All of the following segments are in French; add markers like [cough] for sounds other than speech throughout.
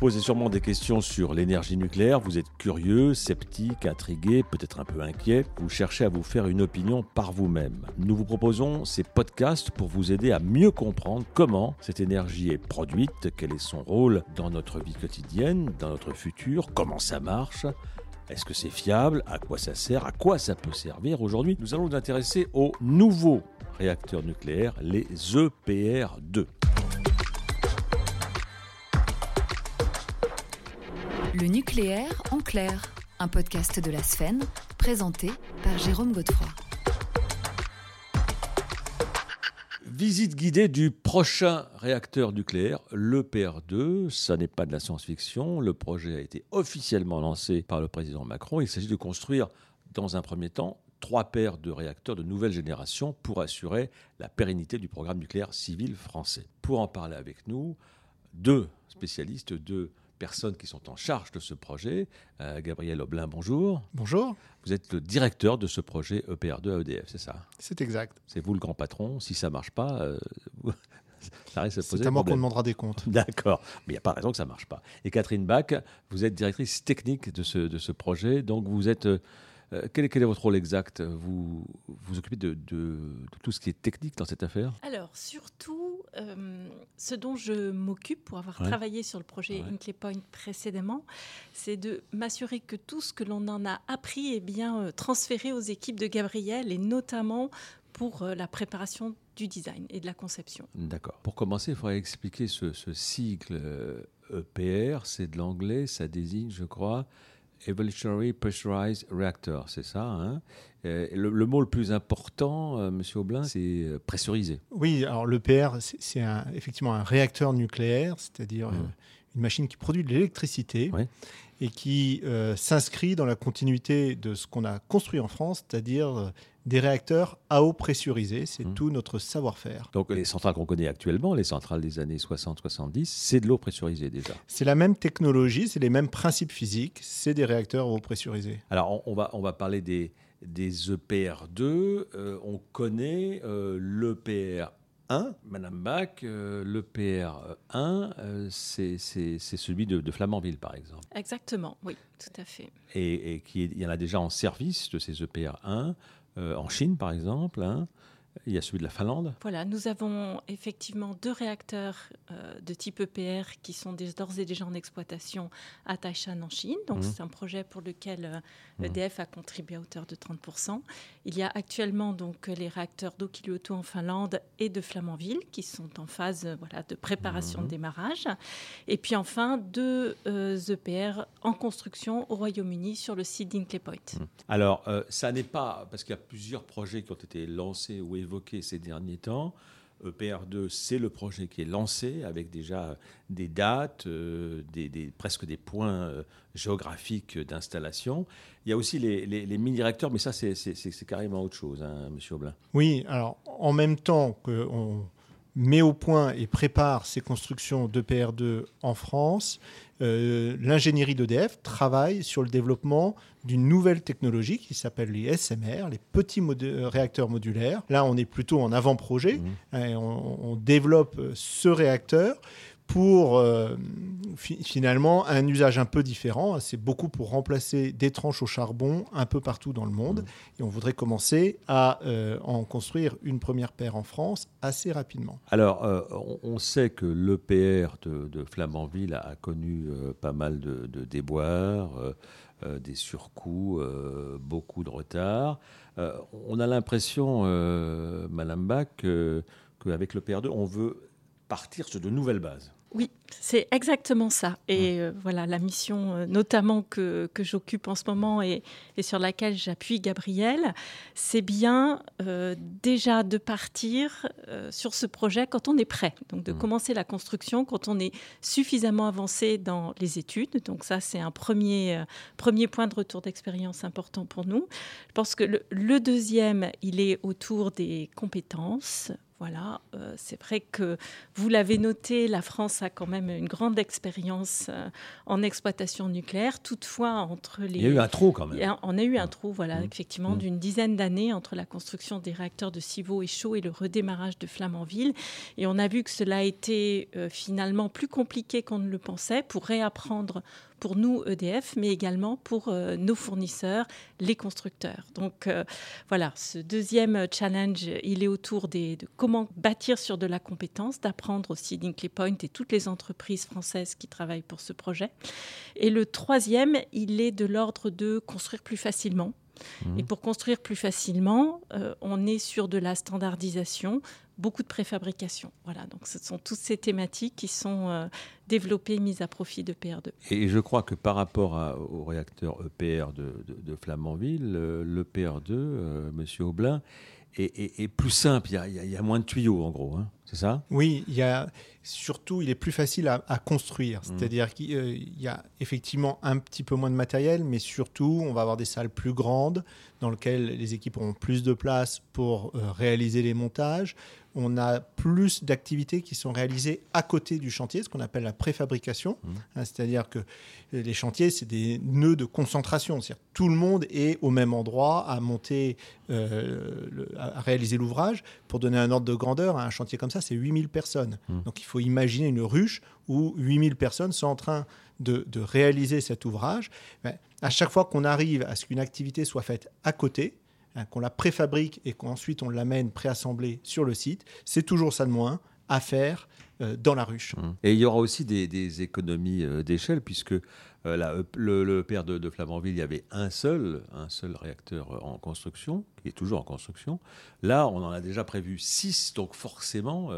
posez sûrement des questions sur l'énergie nucléaire, vous êtes curieux, sceptique, intrigué, peut-être un peu inquiet, vous cherchez à vous faire une opinion par vous-même. Nous vous proposons ces podcasts pour vous aider à mieux comprendre comment cette énergie est produite, quel est son rôle dans notre vie quotidienne, dans notre futur, comment ça marche. Est-ce que c'est fiable À quoi ça sert À quoi ça peut servir Aujourd'hui, nous allons nous intéresser aux nouveaux réacteurs nucléaires, les EPR2. Le nucléaire en clair, un podcast de la Sphène, présenté par Jérôme Godefroy. Visite guidée du prochain réacteur nucléaire, l'EPR2. Ça n'est pas de la science-fiction. Le projet a été officiellement lancé par le président Macron. Il s'agit de construire, dans un premier temps, trois paires de réacteurs de nouvelle génération pour assurer la pérennité du programme nucléaire civil français. Pour en parler avec nous, deux spécialistes, deux personnes qui sont en charge de ce projet. Euh, Gabriel Oblin, bonjour. Bonjour. Vous êtes le directeur de ce projet EPR2 à EDF, c'est ça? C'est exact. C'est vous le grand patron. Si ça ne marche pas, euh, [laughs] ça risque de poser C'est à moi qu'on demandera des comptes. [laughs] D'accord, mais il n'y a pas de raison que ça ne marche pas. Et Catherine Bach, vous êtes directrice technique de ce, de ce projet, donc vous êtes... Euh, euh, quel, est, quel, est, votre rôle exact? Vous vous occupez de, de, de, tout ce qui est technique dans cette affaire? Alors, surtout, euh, ce dont je m'occupe pour avoir ouais. travaillé sur le projet ouais. Inclay Point précédemment, c'est de m'assurer que tout ce que l'on en a appris est bien euh, transféré aux équipes de Gabriel et notamment pour euh, la préparation du design et de la conception. D'accord. Pour commencer, il faudrait expliquer ce, ce cycle EPR, c'est de l'anglais, ça désigne, je crois, Evolutionary Pressurized Reactor, c'est ça. Hein? Le, le, mot le plus important, euh, Monsieur Aublin, c'est pressurisé. Oui, alors l'EPR, c'est effectivement un réacteur nucléaire, c'est-à-dire mmh. Une machine qui produit de l'électricité et qui euh, s'inscrit dans la continuité de ce qu'on a construit en France, c'est-à-dire des réacteurs à eau pressurisée. C'est mmh. tout notre savoir-faire. Donc les centrales qu'on connaît actuellement, les centrales des années 60-70, c'est de l'eau pressurisée déjà. C'est la même technologie, c'est les mêmes principes physiques, c'est des réacteurs à eau pressurisée. Alors on, on, va, on va parler des, des EPR2. Euh, on connaît euh, l'EPR 1, Madame Bach, euh, le PR1, euh, c'est celui de, de, Flamanville, par exemple. Exactement, oui, tout à fait. Et, et qui, il y en a déjà en service de ces EPR1, euh, en Chine, par exemple. Hein. Il y a celui de la Finlande. Voilà, nous avons effectivement deux réacteurs euh, de type EPR qui sont d'ores et déjà en exploitation à Taishan en Chine. Donc mmh. c'est un projet pour lequel euh, EDF mmh. a contribué à hauteur de 30%. Il y a actuellement donc les réacteurs d'Okilioto en Finlande et de Flamanville qui sont en phase euh, voilà, de préparation mmh. de démarrage. Et puis enfin deux euh, EPR en construction au Royaume-Uni sur le site d'Inkley Point. Alors ça n'est pas parce qu'il y a plusieurs projets qui ont été lancés ou évoqué ces derniers temps. E EPR2, c'est le projet qui est lancé avec déjà des dates, euh, presque des points euh, géographiques d'installation. Il y a aussi les, mini-réacteurs, mais ça, c'est carrément autre chose, hein, Monsieur Aublin. Oui, alors en même temps qu'on met au point et prépare ces constructions d'EPR2 en France, euh, l'ingénierie d'EDF travaille sur le développement d'une nouvelle technologie qui s'appelle les SMR, les petits modu réacteurs modulaires. Là, on est plutôt en avant-projet. Mmh. Hein, on, on, développe ce réacteur pour euh, fi finalement un usage un peu différent. C'est beaucoup pour remplacer des tranches au charbon un peu partout dans le monde. Mmh. Et on voudrait commencer à euh, en construire une première paire en France assez rapidement. Alors, euh, on, sait que l'EPR de, de, Flamanville a, a connu pas mal de, de déboires, des surcoûts, beaucoup de retard. on a l'impression, Madame Bach, qu'avec l'EPR2, on veut partir sur de nouvelles bases. Oui, c'est exactement ça. Et euh, voilà, la mission euh, notamment que, que j'occupe en ce moment et, et sur laquelle j'appuie Gabriel, c'est bien euh, déjà de partir sur ce projet quand on est prêt. Donc de mmh. commencer la construction quand on est suffisamment avancé dans les études. Donc ça, c'est un premier, premier point de retour d'expérience important pour nous. Je pense que le, le deuxième, il est autour des compétences Voilà, euh, c'est vrai que vous l'avez noté, la France a quand même une grande expérience euh, en exploitation nucléaire. Toutefois, entre les. Il y a eu un trou quand même. On a eu un trou, voilà, mmh. effectivement, mmh. d'une dizaine d'années entre la construction des réacteurs de Civaux et Chaud et le redémarrage de Flamanville. Et on a vu que cela a été euh, finalement plus compliqué qu'on ne le pensait pour réapprendre pour nous EDF, mais également pour euh, nos fournisseurs, les constructeurs. Donc euh, voilà, ce deuxième challenge, il est autour des, de comment bâtir sur de la compétence, d'apprendre aussi d'Inkley Point et toutes les entreprises françaises qui travaillent pour ce projet. Et le troisième, il est de l'ordre de construire plus facilement. Mmh. Et pour construire plus facilement, euh, on est sur de la standardisation, beaucoup de préfabrication. Voilà, donc ce sont toutes ces thématiques qui sont euh, développées, mises à profit de PR2. Et je crois que par rapport au réacteur EPR de, de, Flamanville, euh, le PR2, Monsieur Aublin, est, plus simple. Il y, a, moins de tuyaux, en gros. Hein. C'est ça? Oui, il y a, surtout, il est plus facile à, construire. Mmh. C'est-à-dire qu'il y a effectivement un petit peu moins de matériel, mais surtout, on va avoir des salles plus grandes dans lesquelles les équipes auront plus de place pour réaliser les montages on a plus d'activités qui sont réalisées à côté du chantier, ce qu'on appelle la préfabrication. Mmh. Hein, c'est-à-dire que les chantiers, c'est des nœuds de concentration. C'est-à-dire tout le monde est au même endroit à monter, euh, à réaliser l'ouvrage. Pour donner un ordre de grandeur, un chantier comme ça, c'est 8000 personnes. Mmh. Donc il faut imaginer une ruche où 8000 personnes sont en train de, réaliser cet ouvrage. Ben, à chaque fois qu'on arrive à ce qu'une activité soit faite à côté, Hein, qu'on la préfabrique et qu'ensuite on l'amène préassemblée sur le site, c'est toujours ça de moins à faire euh, dans la ruche. Mmh. Et il y aura aussi des, économies euh, d'échelle puisque euh, le, père de, de, Flamanville, il y avait un seul, un seul réacteur en construction, qui est toujours en construction. Là, on en a déjà prévu six, donc forcément,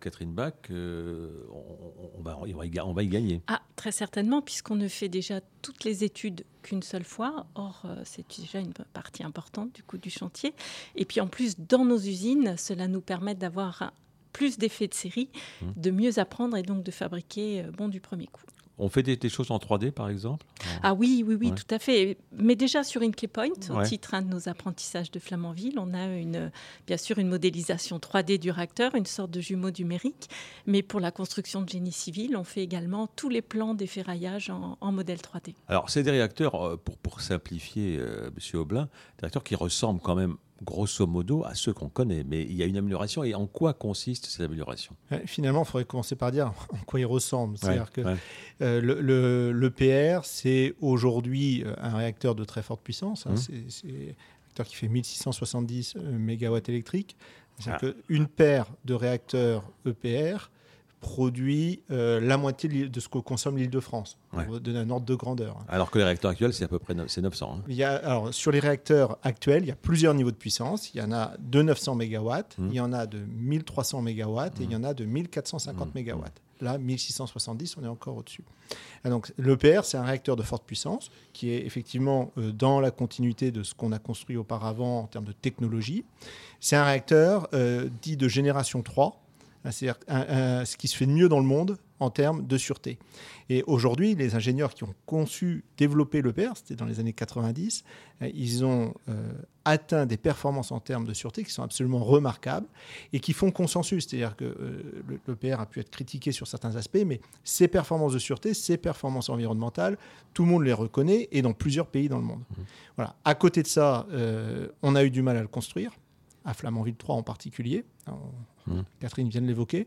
Catherine Bach, on, va, on, va, y gagner. Ah, très certainement, puisqu'on ne fait déjà toutes les études qu'une seule fois. Or, c'est déjà une partie importante du coût du chantier. Et puis en plus, dans nos usines, cela nous permet d'avoir plus d'effets de série, mmh. de mieux apprendre et donc de fabriquer euh, bon du premier coup. On fait des, choses en 3D, par exemple? Ah oui, oui, oui, tout à fait. Mais déjà sur Inclay Point, au titre de nos apprentissages de Flamanville, on a une, bien sûr une modélisation 3D du réacteur, une sorte de jumeau numérique. Mais pour la construction de génie civil, on fait également tous les plans des ferraillages en, modèle 3D. Alors, c'est des réacteurs, euh, pour, pour simplifier, euh, Monsieur Aublin, des réacteurs qui ressemblent quand même grosso modo à ceux qu'on connaît. Mais il y a une amélioration. Et en quoi consiste cette amélioration? Finalement, il faudrait commencer par dire [laughs] en quoi ils ressemblent. C'est-à-dire que euh, le, le, PR, c'est aujourd'hui euh, un réacteur de très forte puissance. Hein. Mmh. C'est un réacteur qui fait 1670 euh, MW électriques. C'est-à-dire ah. qu'une paire de réacteurs EPR produit euh, la moitié de ce que consomme l'île de France, pour donner un ordre de grandeur. Alors que les réacteurs actuels, c'est à peu près 900. Hein. Il y a, alors, sur les réacteurs actuels, il y a plusieurs niveaux de puissance. Il y en a de 900 MW, mmh. il y en a de 1300 MW et il y en a de 1450 MW. Là, 1670, on est encore au-dessus. Donc, l'EPR, c'est un réacteur de forte puissance qui est effectivement euh, dans la continuité de ce qu'on a construit auparavant en termes de technologie. C'est un réacteur euh, dit de génération 3, c'est-à-dire ce qui se fait de mieux dans le monde en termes de sûreté. Et aujourd'hui, les ingénieurs qui ont conçu, développé l'EPR, c'était dans les années 90, euh, ils ont euh, atteint des performances en termes de sûreté qui sont absolument remarquables et qui font consensus. C'est-à-dire que euh, l'EPR a pu être critiqué sur certains aspects, mais ces performances de sûreté, ces performances environnementales, tout le monde les reconnaît et dans plusieurs pays dans le monde. Mmh. Voilà. À côté de ça, on a eu du mal à le construire à Flamanville 3 en particulier. Mmh. Catherine vient de l'évoquer.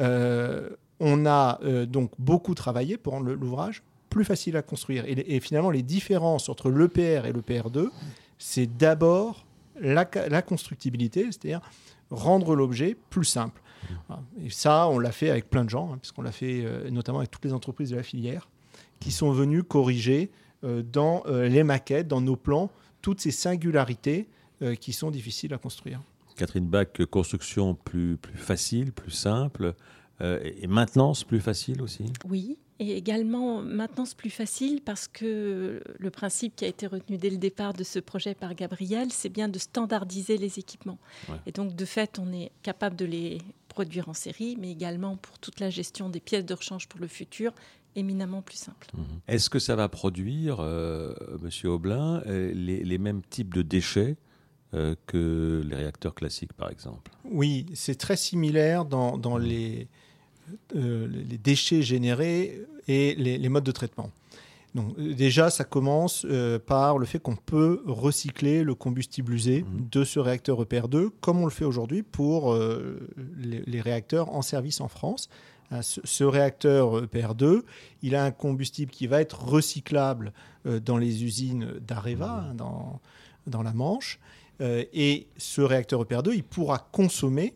Euh, on a euh, donc beaucoup travaillé pour rendre l'ouvrage plus facile à construire. Et, finalement, les différences entre l'EPR et l'EPR2, c'est d'abord la, constructibilité, c'est-à-dire rendre l'objet plus simple. Mmh. Et ça, on l'a fait avec plein de gens, hein, puisqu'on l'a fait euh, notamment avec toutes les entreprises de la filière, qui sont venues corriger dans les maquettes, dans nos plans, toutes ces singularités qui sont difficiles à construire. Catherine Bach, construction plus, plus facile, plus simple, euh, et maintenance plus facile aussi Oui, et également maintenance plus facile parce que le principe qui a été retenu dès le départ de ce projet par Gabriel, c'est bien de standardiser les équipements. Et donc de fait, on est capable de les produire en série, mais également pour toute la gestion des pièces de rechange pour le futur, éminemment plus simple. Mhm. Est-ce que ça va produire, euh, Monsieur Aublin, les, les, mêmes types de déchets que les réacteurs classiques, par exemple. Oui, c'est très similaire dans, dans les, les déchets générés et les, modes de traitement. Donc, déjà, ça commence par le fait qu'on peut recycler le combustible usé mmh. de ce réacteur EPR2, comme on le fait aujourd'hui pour les, les, réacteurs en service en France. Hein, ce, réacteur EPR2, il a un combustible qui va être recyclable euh, dans les usines d'Areva, hein, dans, dans la Manche. Euh, et ce réacteur EPR2, il pourra consommer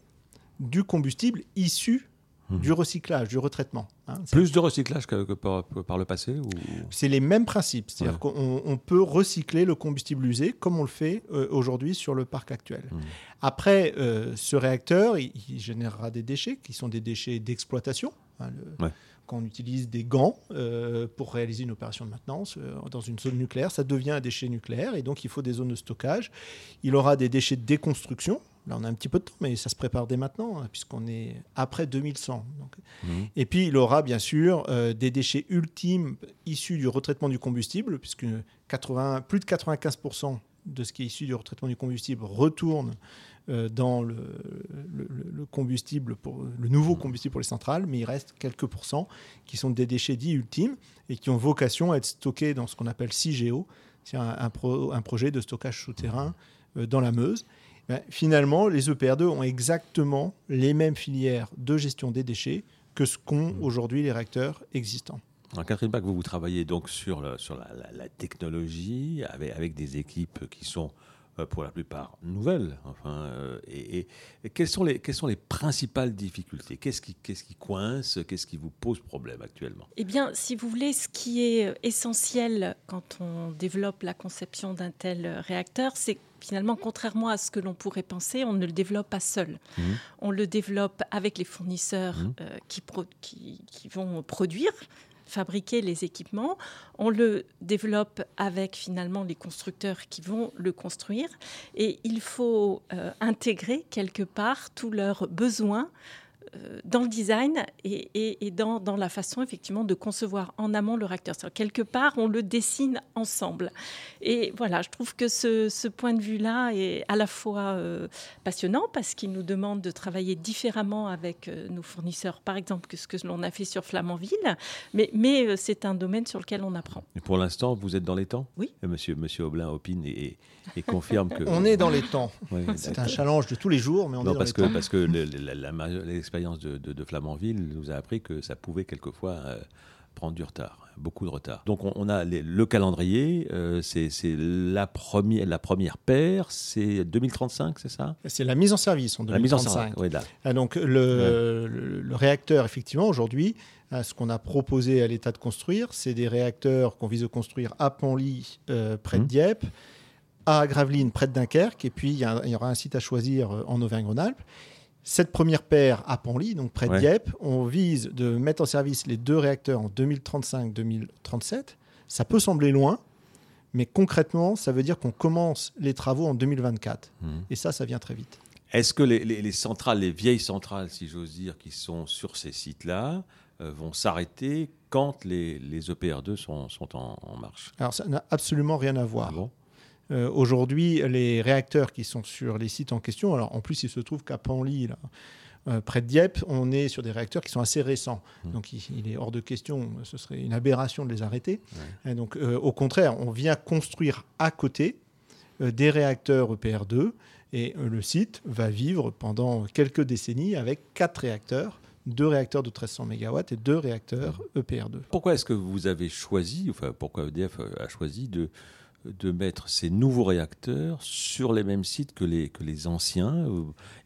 du combustible issu Mhm. du recyclage, du retraitement. Hein. Plus de recyclage que, par, le passé ou... C'est les mêmes principes. C'est-à-dire qu'on peut recycler le combustible usé comme on le fait euh, aujourd'hui sur le parc actuel. Mhm. Après, euh, ce réacteur, il, générera des déchets qui sont des déchets d'exploitation. Hein, quand on utilise des gants euh, pour réaliser une opération de maintenance dans une zone nucléaire, ça devient un déchet nucléaire et donc il faut des zones de stockage. Il aura des déchets de déconstruction, Là, on a un petit peu de temps, mais ça se prépare dès maintenant, hein, puisqu'on est après 2100. Mmh. Et puis, il aura bien sûr euh, des déchets ultimes issus du retraitement du combustible, puisque 80, plus de 95% de ce qui est issu du retraitement du combustible retourne euh, dans le, combustible, le nouveau combustible pour les centrales, mais il reste quelques pourcents qui sont des déchets dits ultimes et qui ont vocation à être stockés dans ce qu'on appelle CIGEO, c'est un, un, projet de stockage souterrain euh, dans la Meuse. Ben, finalement, les EPR2 ont exactement les mêmes filières de gestion des déchets que ce qu'ont aujourd'hui les réacteurs existants. Alors Catherine Bach, vous, vous travaillez donc sur, la, sur la, technologie avec, avec, des équipes qui sont euh, pour la plupart nouvelles. Enfin, euh, et, quelles, sont les, quelles sont les principales difficultés? Qu'est-ce qui, qu'est-ce qui coince? Qu'est-ce qui vous pose problème actuellement? Eh bien, si vous voulez, ce qui est essentiel quand on développe la conception d'un tel réacteur, c'est finalement, contrairement à ce que l'on pourrait penser, on ne le développe pas seul. Mmh. On le développe avec les fournisseurs mmh. euh, qui, qui, vont produire fabriquer les équipements, on le développe avec finalement les constructeurs qui vont le construire. Et il faut euh, intégrer quelque part tous leurs besoins dans le design et, dans, dans, la façon effectivement de concevoir en amont le réacteur. Quelque part, on le dessine ensemble. Et voilà, je trouve que ce, ce point de vue-là est à la fois euh, passionnant parce qu'il nous demande de travailler différemment avec euh, nos fournisseurs, par exemple, que ce que l'on a fait sur Flamanville, mais, mais c'est un domaine sur lequel on apprend. Et pour l'instant, vous êtes dans les temps Oui. Monsieur, monsieur Aublin opine et, et confirme que... on est dans les temps. c'est un challenge de tous les jours, mais on est dans parce les que, temps. Parce que l'expérience de, Flamanville nous a appris que ça pouvait quelquefois euh, prendre du retard, beaucoup de retard. Donc on, a le calendrier, euh, c'est la première, la première paire, c'est 2035, c'est ça? C'est la mise en service en 2035. La mise en service, oui, là. Ah, donc le, réacteur, effectivement, aujourd'hui, ce qu'on a proposé à l'État de construire, c'est des réacteurs qu'on vise à construire à Panly, euh, près de mmh. Dieppe, à Gravelines, près de Dunkerque, et puis il y, y, aura un site à choisir en Auvergne-Rhône-Alpes. Cette première paire à Panly, donc près de Dieppe, on vise de mettre en service les deux réacteurs en 2035-2037. Ça peut sembler loin, mais concrètement, ça veut dire qu'on commence les travaux en 2024. Mmh. Et ça, ça vient très vite. Est-ce que les, centrales, les vieilles centrales, si j'ose dire, qui sont sur ces sites-là, euh, vont s'arrêter quand les, EPR2 sont, en, marche? Alors, ça n'a absolument rien à voir. Ah euh, aujourd'hui, les réacteurs qui sont sur les sites en question, alors en plus, il se trouve qu'à Panly, euh, près de Dieppe, on est sur des réacteurs qui sont assez récents. Mmh. Donc il, est hors de question, ce serait une aberration de les arrêter. donc euh, au contraire, on vient construire à côté des réacteurs EPR2 et le site va vivre pendant quelques décennies avec quatre réacteurs deux réacteurs de 1300 MW et deux réacteurs EPR2. Pourquoi est-ce que vous avez choisi, enfin pourquoi EDF a choisi de, de mettre ces nouveaux réacteurs sur les mêmes sites que les, que les anciens.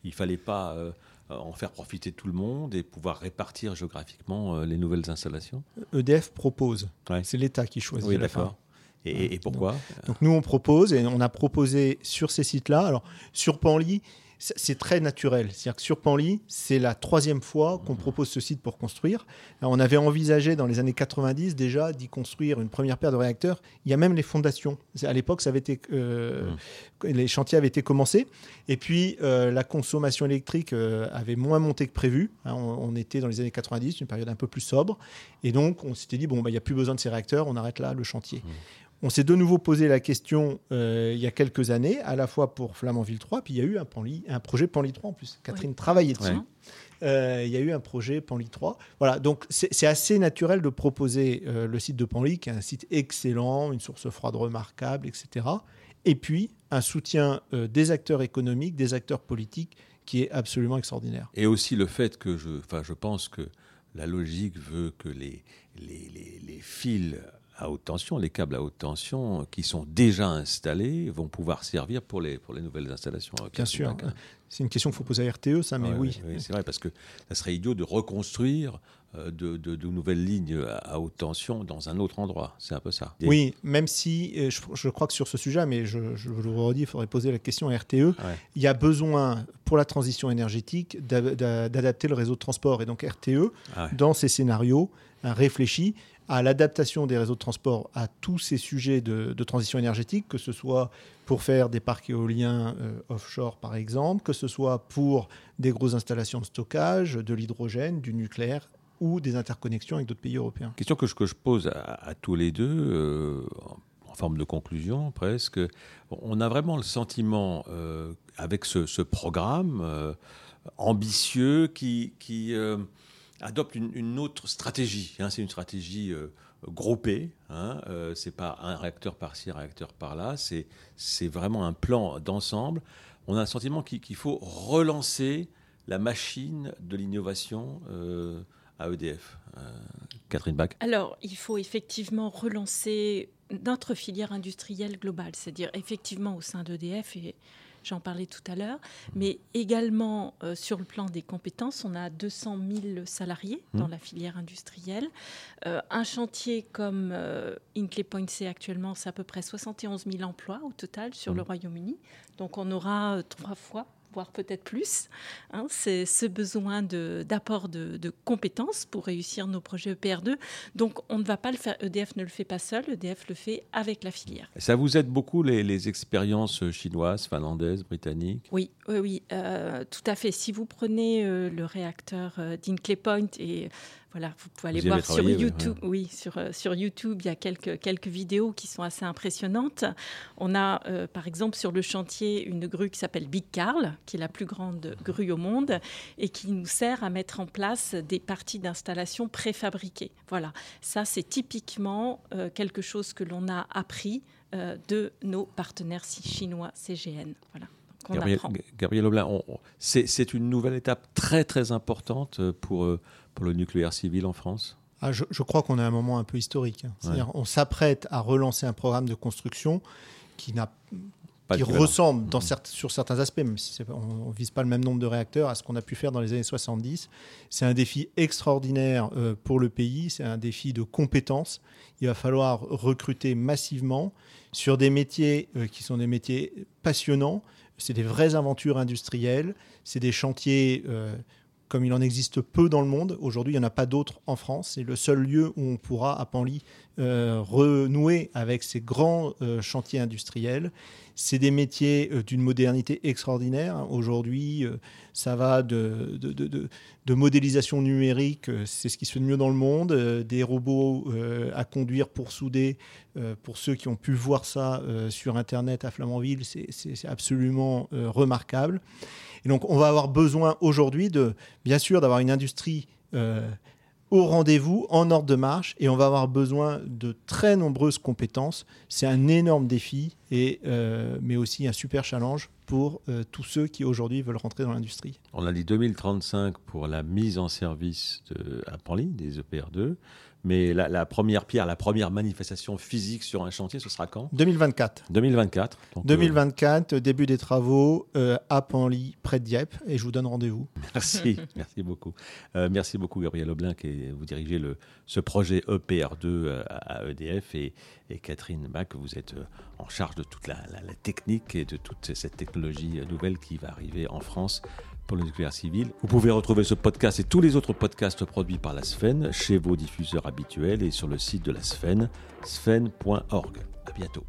Il ne fallait pas euh, en faire profiter tout le monde et pouvoir répartir géographiquement euh, les nouvelles installations EDF propose. C'est l'État qui choisit. Oui, d'accord. Et, et, pourquoi? Donc, nous, on propose et on a proposé sur ces sites-là. Alors, sur Panly, c'est très naturel. C'est-à-dire que sur Panly, c'est la troisième fois qu'on propose ce site pour construire. on avait envisagé dans les années 90 déjà d'y construire une première paire de réacteurs. Il y a même les fondations. À l'époque, ça avait été, euh, mmh. les chantiers avaient été commencés. Et puis, euh, la consommation électrique euh, avait moins monté que prévu. Hein, on, était dans les années 90, une période un peu plus sobre. Et donc, on s'était dit, bon, bah, il n'y a plus besoin de ces réacteurs, on arrête là le chantier. Mmh On s'est de nouveau posé la question euh, il y a quelques années, à la fois pour Flamanville 3, puis il y a eu un, un projet Panly 3 en plus. Catherine travaillait dessus. Euh, il y a eu un projet Panly 3. Voilà, donc c'est assez naturel de proposer euh, le site de Panly, qui est un site excellent, une source froide remarquable, etc. Et puis un soutien des acteurs économiques, des acteurs politiques, qui est absolument extraordinaire. Et aussi le fait que je, je pense que la logique veut que les, les, les, les fils à haute tension, les câbles à haute tension qui sont déjà installés vont pouvoir servir pour les, pour les nouvelles installations. Bien sûr. C'est une question qu'il faut poser à RTE, ça, mais oui. c'est vrai, parce que ça serait idiot de reconstruire euh, de, de, nouvelles lignes à haute tension dans un autre endroit. C'est un peu ça. Oui, même si je, je, crois que sur ce sujet, mais je, je vous le redis, il faudrait poser la question à RTE. Il y a besoin, pour la transition énergétique, d'adapter le réseau de transport. Et donc RTE, dans ces scénarios, réfléchit à l'adaptation des réseaux de transport à tous ces sujets de, transition énergétique, que ce soit pour faire des parcs éoliens euh, offshore par exemple, que ce soit pour des grosses installations de stockage, de l'hydrogène, du nucléaire ou des interconnexions avec d'autres pays européens. Question que je, que je pose à, tous les deux, euh, en forme de conclusion presque. On a vraiment le sentiment, euh, avec ce, programme ambitieux qui... qui adopte une, autre stratégie. Hein. c'est une stratégie euh, groupée. Hein, euh, c'est pas un réacteur par-ci, un réacteur par-là. C'est, vraiment un plan d'ensemble. On a un sentiment qu'il, faut relancer la machine de l'innovation euh, à EDF. Catherine Bach. Alors, il faut effectivement relancer notre filière industrielle globale, c'est-à-dire effectivement au sein d'EDF et j'en parlais tout à l'heure, mais également euh, sur le plan des compétences, on a 200 000 salariés mmh. dans la filière industrielle. Euh, un chantier comme euh, Inclay Point C actuellement, c'est à peu près 71 000 emplois au total sur le mmh. Royaume-Uni. Donc on aura trois fois voire peut-être plus. Hein, c'est ce besoin d'apport de, de, compétences pour réussir nos projets EPR2. Donc on ne va pas le faire, EDF ne le fait pas seul, EDF le fait avec la filière. Ça vous aide beaucoup les, expériences chinoises, finlandaises, britanniques? Oui, oui, oui euh, tout à fait. Si vous prenez euh, le réacteur euh, d'Inclay Point et voilà, vous pouvez aller voir sur YouTube. Oui, sur, euh, sur YouTube, il y a quelques, quelques vidéos qui sont assez impressionnantes. On a, euh, par exemple, sur le chantier, une grue qui s'appelle Big Carl, qui est la plus grande grue au monde et qui nous sert à mettre en place des parties d'installation préfabriquées. Voilà, ça, c'est typiquement euh, quelque chose que l'on a appris de nos partenaires chinois CGN. Voilà. Gabriel, Gabriel Oblin, c'est une nouvelle étape très très importante pour pour le nucléaire civil en France ah, je, crois qu'on est à un moment un peu historique. Hein. on s'apprête à relancer un programme de construction qui n'a qui ressemble dans sur certains aspects, même si on ne vise pas le même nombre de réacteurs, à ce qu'on a pu faire dans les années 70. C'est un défi extraordinaire euh, pour le pays, c'est un défi de compétences. Il va falloir recruter massivement sur des métiers euh, qui sont des métiers passionnants, c'est des vraies aventures industrielles, c'est des chantiers euh, comme il en existe peu dans le monde. Aujourd'hui, il n'y en a pas d'autres en France. C'est le seul lieu où on pourra, à Panly, euh, renouer avec ces grands euh, chantiers industriels. C'est des métiers euh, d'une modernité extraordinaire. Aujourd'hui, ça va de, modélisation numérique, c'est ce qui se fait de mieux dans le monde, des robots à conduire pour souder. pour ceux qui ont pu voir ça sur Internet à Flamanville, c'est absolument remarquable. Et donc, on va avoir besoin aujourd'hui de, bien sûr, d'avoir une industrie euh, au rendez-vous, en ordre de marche, et on va avoir besoin de très nombreuses compétences. C'est un énorme défi, et, euh, mais aussi un super challenge pour euh, tous ceux qui aujourd'hui veulent rentrer dans l'industrie. On a dit 2035 pour la mise en service de, à Panly, des EPR2. Mais la, première pierre, la première manifestation physique sur un chantier, ce sera quand? 2024. 2024. 2024, début des travaux euh, à Panly, près de Dieppe, et je vous donne rendez-vous. [laughs] Merci, merci beaucoup. Euh, merci beaucoup, Gabriel Oblin, qui vous dirigez le, ce projet EPR2 euh, à EDF, et, Catherine Bach, vous êtes en charge de toute la, la technique et de toute cette technologie nouvelle qui va arriver en France pour le nucléaire civil. Vous pouvez retrouver ce podcast et tous les autres podcasts produits par la Sfen chez vos diffuseurs habituels et sur le site de la Sfen, sfen.org. À bientôt.